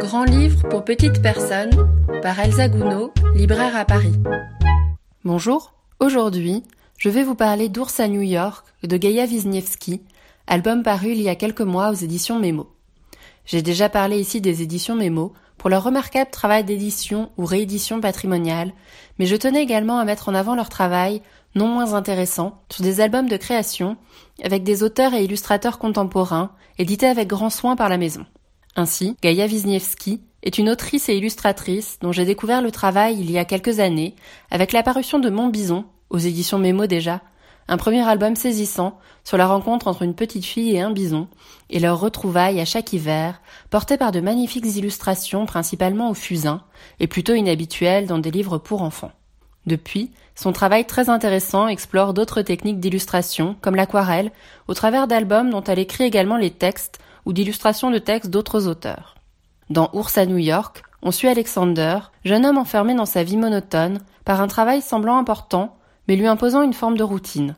Grand livre pour petites personnes par Elsa Gounod, libraire à Paris. Bonjour, aujourd'hui, je vais vous parler d'Ours à New York de Gaïa Wisniewski, album paru il y a quelques mois aux éditions Mémo. J'ai déjà parlé ici des éditions Mémo pour leur remarquable travail d'édition ou réédition patrimoniale, mais je tenais également à mettre en avant leur travail, non moins intéressant, sur des albums de création avec des auteurs et illustrateurs contemporains, édités avec grand soin par la maison. Ainsi, Gaïa Wisniewski est une autrice et illustratrice dont j'ai découvert le travail il y a quelques années avec l'apparition de Mon Bison, aux éditions Mémo déjà, un premier album saisissant sur la rencontre entre une petite fille et un bison, et leur retrouvailles à chaque hiver, porté par de magnifiques illustrations principalement au fusain, et plutôt inhabituelles dans des livres pour enfants. Depuis, son travail très intéressant explore d'autres techniques d'illustration, comme l'aquarelle, au travers d'albums dont elle écrit également les textes ou d'illustrations de textes d'autres auteurs. Dans Ours à New York, on suit Alexander, jeune homme enfermé dans sa vie monotone, par un travail semblant important, mais lui imposant une forme de routine.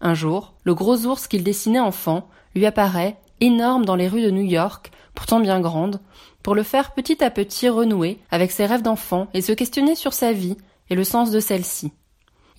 Un jour, le gros ours qu'il dessinait enfant lui apparaît, énorme dans les rues de New York, pourtant bien grande, pour le faire petit à petit renouer avec ses rêves d'enfant et se questionner sur sa vie et le sens de celle-ci.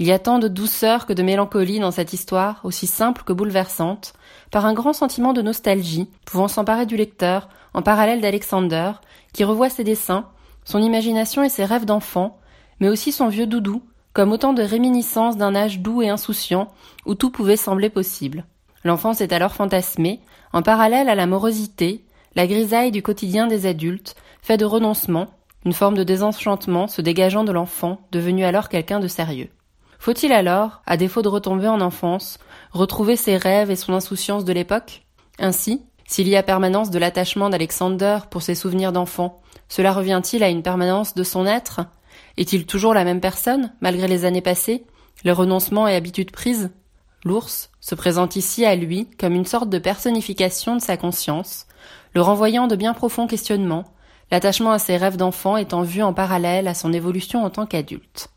Il y a tant de douceur que de mélancolie dans cette histoire, aussi simple que bouleversante, par un grand sentiment de nostalgie pouvant s'emparer du lecteur en parallèle d'Alexander, qui revoit ses dessins, son imagination et ses rêves d'enfant, mais aussi son vieux doudou, comme autant de réminiscences d'un âge doux et insouciant où tout pouvait sembler possible. L'enfance est alors fantasmée, en parallèle à la morosité, la grisaille du quotidien des adultes, fait de renoncement, une forme de désenchantement se dégageant de l'enfant, devenu alors quelqu'un de sérieux. Faut-il alors, à défaut de retomber en enfance, retrouver ses rêves et son insouciance de l'époque? Ainsi, s'il y a permanence de l'attachement d'Alexander pour ses souvenirs d'enfant, cela revient-il à une permanence de son être? Est-il toujours la même personne, malgré les années passées, les renoncements et habitudes prises? L'ours se présente ici à lui comme une sorte de personnification de sa conscience, le renvoyant de bien profonds questionnements, l'attachement à ses rêves d'enfant étant vu en parallèle à son évolution en tant qu'adulte.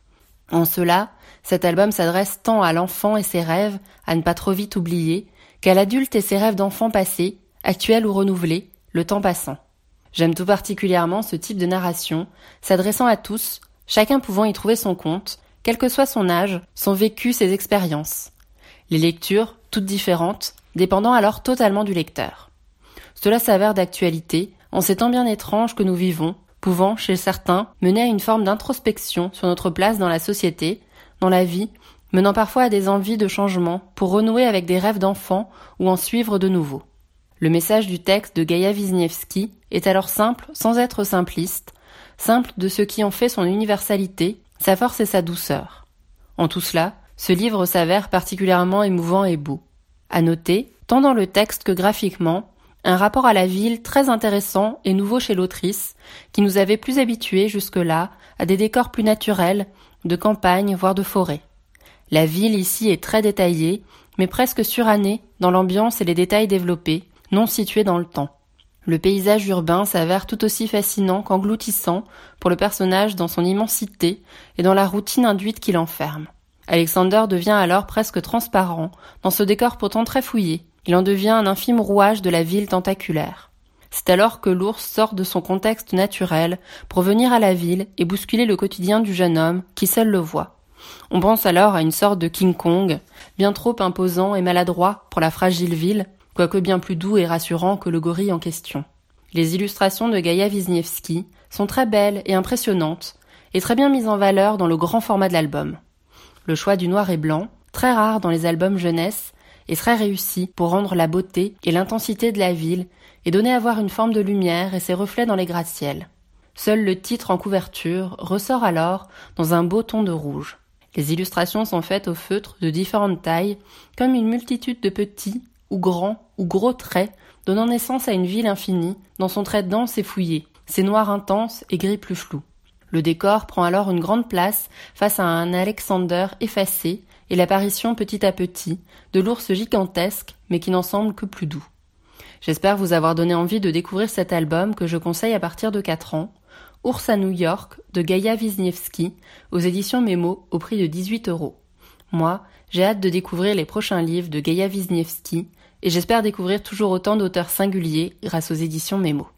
En cela, cet album s'adresse tant à l'enfant et ses rêves, à ne pas trop vite oublier, qu'à l'adulte et ses rêves d'enfant passés, actuels ou renouvelés, le temps passant. J'aime tout particulièrement ce type de narration, s'adressant à tous, chacun pouvant y trouver son compte, quel que soit son âge, son vécu, ses expériences. Les lectures, toutes différentes, dépendant alors totalement du lecteur. Cela s'avère d'actualité, en ces temps bien étranges que nous vivons, pouvant, chez certains, mener à une forme d'introspection sur notre place dans la société, dans la vie, menant parfois à des envies de changement pour renouer avec des rêves d'enfant ou en suivre de nouveaux. Le message du texte de Gaïa Wisniewski est alors simple sans être simpliste, simple de ce qui en fait son universalité, sa force et sa douceur. En tout cela, ce livre s'avère particulièrement émouvant et beau. À noter, tant dans le texte que graphiquement, un rapport à la ville très intéressant et nouveau chez l'autrice, qui nous avait plus habitués jusque-là à des décors plus naturels, de campagne, voire de forêt. La ville ici est très détaillée, mais presque surannée dans l'ambiance et les détails développés, non situés dans le temps. Le paysage urbain s'avère tout aussi fascinant qu'engloutissant pour le personnage dans son immensité et dans la routine induite qu'il enferme. Alexander devient alors presque transparent dans ce décor pourtant très fouillé, il en devient un infime rouage de la ville tentaculaire. C'est alors que l'ours sort de son contexte naturel pour venir à la ville et bousculer le quotidien du jeune homme qui seul le voit. On pense alors à une sorte de King Kong, bien trop imposant et maladroit pour la fragile ville, quoique bien plus doux et rassurant que le gorille en question. Les illustrations de Gaïa Wisniewski sont très belles et impressionnantes, et très bien mises en valeur dans le grand format de l'album. Le choix du noir et blanc, très rare dans les albums jeunesse, est très réussi pour rendre la beauté et l'intensité de la ville et donner à voir une forme de lumière et ses reflets dans les gratte-ciels. Seul le titre en couverture ressort alors dans un beau ton de rouge. Les illustrations sont faites au feutre de différentes tailles, comme une multitude de petits ou grands ou gros traits, donnant naissance à une ville infinie, dans son trait dense et fouillé, ses noirs intenses et gris plus flous. Le décor prend alors une grande place face à un Alexander effacé, et l'apparition petit à petit de l'ours gigantesque mais qui n'en semble que plus doux. J'espère vous avoir donné envie de découvrir cet album que je conseille à partir de 4 ans, Ours à New York de Gaïa Wisniewski aux éditions Mémo au prix de 18 euros. Moi, j'ai hâte de découvrir les prochains livres de Gaïa Wisniewski et j'espère découvrir toujours autant d'auteurs singuliers grâce aux éditions Mémo.